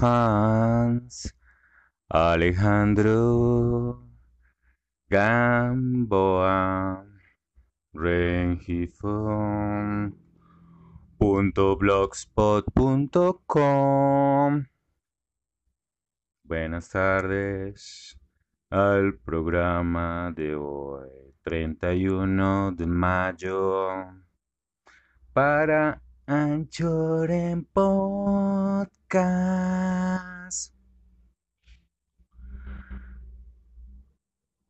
Hans Alejandro Gamboa Rengifón blogspot.com Buenas tardes al programa de hoy, 31 de mayo, para Anchor en.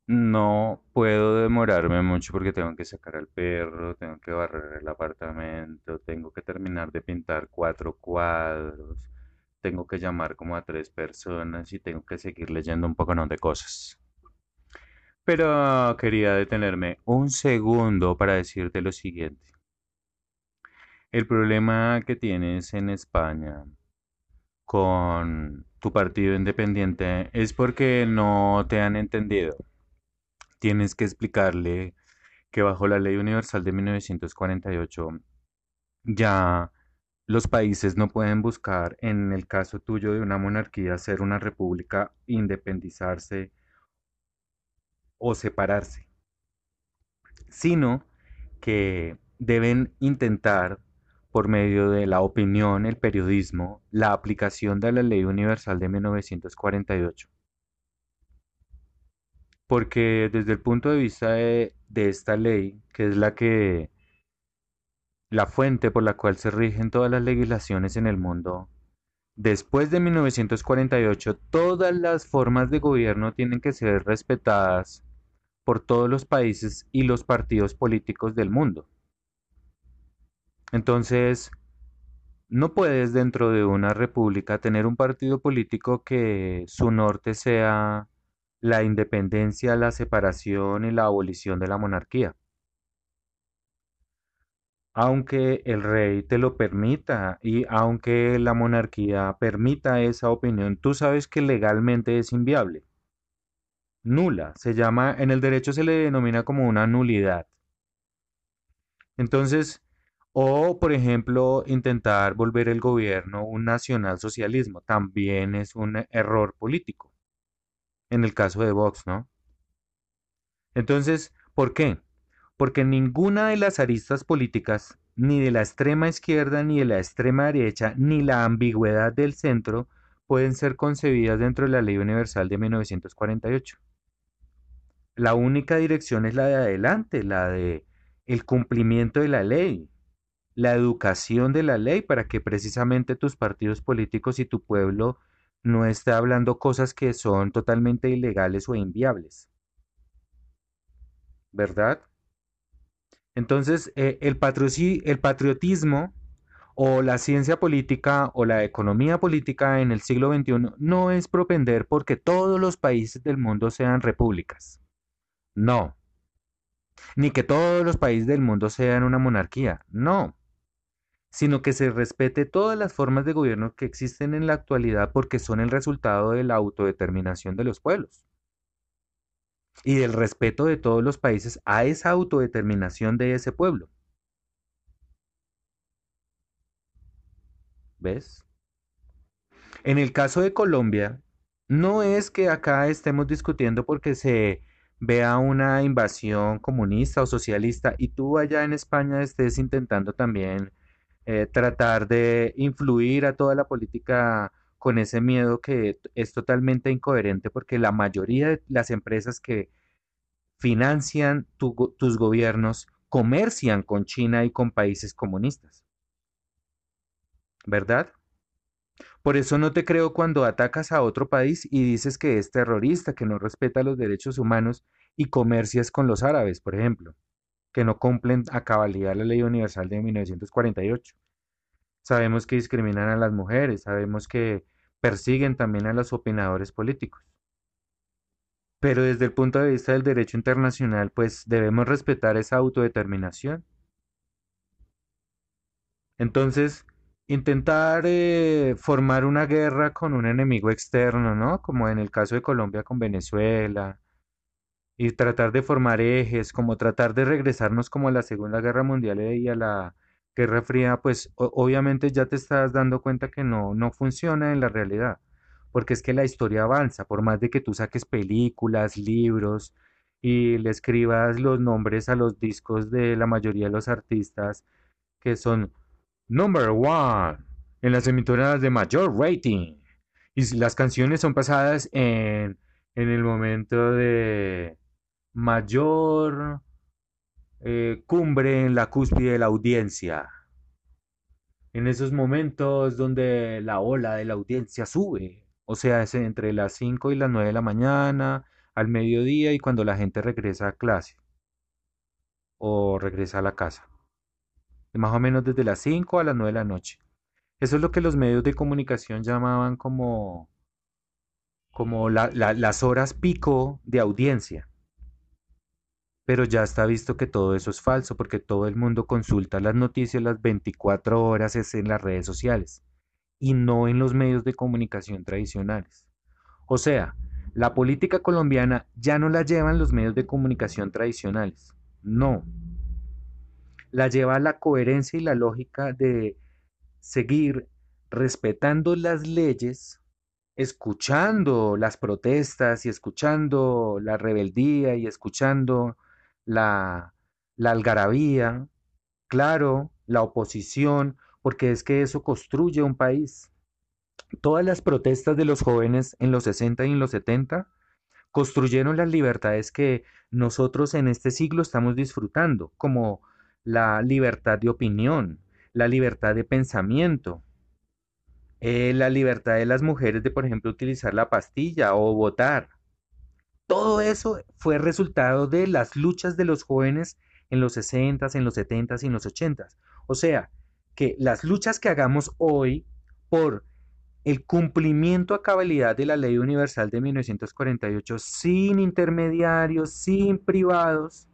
No puedo demorarme mucho porque tengo que sacar al perro, tengo que barrer el apartamento, tengo que terminar de pintar cuatro cuadros, tengo que llamar como a tres personas y tengo que seguir leyendo un poco de cosas. Pero quería detenerme un segundo para decirte lo siguiente. El problema que tienes en España con tu partido independiente es porque no te han entendido. Tienes que explicarle que bajo la Ley Universal de 1948 ya los países no pueden buscar, en el caso tuyo de una monarquía, ser una república, independizarse o separarse, sino que deben intentar por medio de la opinión, el periodismo, la aplicación de la Ley Universal de 1948. Porque desde el punto de vista de, esta ley, que es la que la fuente por la cual se rigen todas las legislaciones en el mundo, después de 1948 todas las formas de gobierno tienen que ser respetadas por todos los países y los partidos políticos del mundo. Entonces, no puedes dentro de una república tener un partido político que su norte sea la independencia, la separación y la abolición de la monarquía. Aunque el rey te lo permita y aunque la monarquía permita esa opinión, tú sabes que legalmente es inviable. Nula, se llama, en el derecho se le denomina como una nulidad. Entonces, o, por ejemplo, intentar volver el gobierno un nacionalsocialismo también es un error político. En el caso de Vox, ¿no? Entonces, ¿por qué? Porque ninguna de las aristas políticas, ni de la extrema izquierda, ni de la extrema derecha, ni la ambigüedad del centro, pueden ser concebidas dentro de la Ley Universal de 1948. La única dirección es la de adelante, la de el cumplimiento de la ley, la educación de la ley para que precisamente tus partidos políticos y tu pueblo no esté hablando cosas que son totalmente ilegales o inviables. ¿Verdad? Entonces, eh, el, el patriotismo o la ciencia política o la economía política en el siglo XXI no es propender porque todos los países del mundo sean repúblicas. No. Ni que todos los países del mundo sean una monarquía. No sino que se respete todas las formas de gobierno que existen en la actualidad porque son el resultado de la autodeterminación de los pueblos y del respeto de todos los países a esa autodeterminación de ese pueblo. ¿Ves? En el caso de Colombia, no es que acá estemos discutiendo porque se vea una invasión comunista o socialista y tú allá en España estés intentando también eh, tratar de influir a toda la política con ese miedo que es totalmente incoherente porque la mayoría de las empresas que financian tus gobiernos comercian con China y con países comunistas. ¿Verdad? Por eso no te creo cuando atacas a otro país y dices que es terrorista, que no respeta los derechos humanos y comercias con los árabes, por ejemplo que no cumplen a cabalidad la ley universal de 1948. Sabemos que discriminan a las mujeres, sabemos que persiguen también a los opinadores políticos. Pero desde el punto de vista del derecho internacional, pues debemos respetar esa autodeterminación. Entonces, intentar eh, formar una guerra con un enemigo externo, ¿no? Como en el caso de Colombia con Venezuela, y tratar de formar ejes, como tratar de regresarnos como a la Segunda Guerra Mundial y a la Guerra Fría, pues obviamente ya te estás dando cuenta que no, no funciona en la realidad, porque es que la historia avanza, por más de que tú saques películas, libros y le escribas los nombres a los discos de la mayoría de los artistas que son number one en las emisoras de mayor rating. Y las canciones son pasadas en, en el momento de mayor eh, cumbre en la cúspide de la audiencia. En esos momentos donde la ola de la audiencia sube. O sea, es entre las 5 y las 9 de la mañana, al mediodía y cuando la gente regresa a clase o regresa a la casa. Más o menos desde las 5 a las 9 de la noche. Eso es lo que los medios de comunicación llamaban como, como las horas pico de audiencia. Pero ya está visto que todo eso es falso porque todo el mundo consulta las noticias las 24 horas es en las redes sociales y no en los medios de comunicación tradicionales. O sea, la política colombiana ya no la llevan los medios de comunicación tradicionales. No. La lleva la coherencia y la lógica de seguir respetando las leyes, escuchando las protestas y escuchando la rebeldía y escuchando la, algarabía, claro, la oposición, porque es que eso construye un país. Todas las protestas de los jóvenes en los 60 y en los 70 construyeron las libertades que nosotros en este siglo estamos disfrutando, como la libertad de opinión, la libertad de pensamiento, eh, la libertad de las mujeres de, por ejemplo, utilizar la pastilla o votar. Todo eso fue resultado de las luchas de los jóvenes en los 60, en los 70 y en los 80. O sea, que las luchas que hagamos hoy por el cumplimiento a cabalidad de la Ley Universal de 1948 sin intermediarios, sin privados,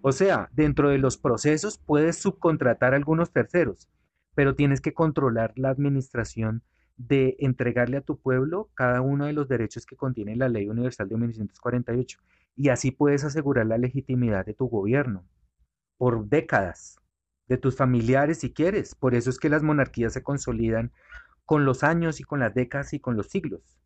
o sea, dentro de los procesos puedes subcontratar a algunos terceros, pero tienes que controlar la administración de entregarle a tu pueblo cada uno de los derechos que contiene la Ley Universal de 1948. Y así puedes asegurar la legitimidad de tu gobierno por décadas, de tus familiares si quieres. Por eso es que las monarquías se consolidan con los años y con las décadas y con los siglos,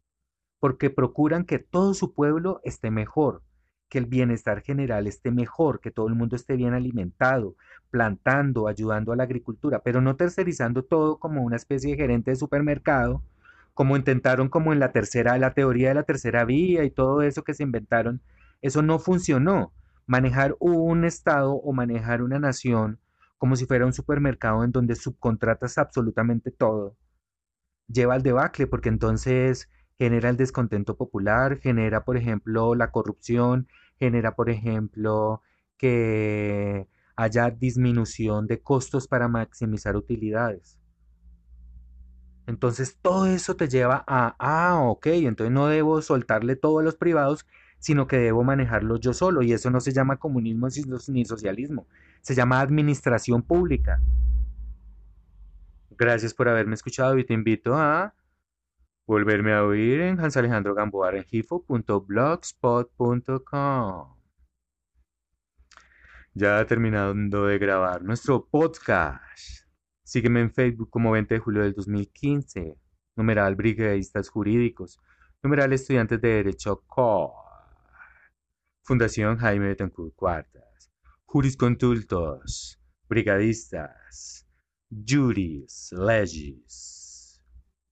porque procuran que todo su pueblo esté mejor, que el bienestar general esté mejor, que todo el mundo esté bien alimentado, plantando, ayudando a la agricultura, pero no tercerizando todo como una especie de gerente de supermercado, como intentaron como en la tercera, la teoría de la tercera vía y todo eso que se inventaron, eso no funcionó. Manejar un estado o manejar una nación como si fuera un supermercado en donde subcontratas absolutamente todo, lleva al debacle, porque entonces genera el descontento popular, genera, por ejemplo, la corrupción, genera, por ejemplo, que haya disminución de costos para maximizar utilidades. Entonces todo eso te lleva a, ah, ok, entonces no debo soltarle todo a los privados, sino que debo manejarlo yo solo. Y eso no se llama comunismo ni socialismo, se llama administración pública. Gracias por haberme escuchado y te invito a volverme a oír en Hans Alejandro Gamboa Ya terminando de grabar nuestro podcast. Sígueme en Facebook como 20 de julio del 2015. Numeral Brigadistas Jurídicos. Numeral Estudiantes de Derecho COR. Fundación Jaime Betancourt Cuartas. Jurisconsultos. Brigadistas. Juris Legis.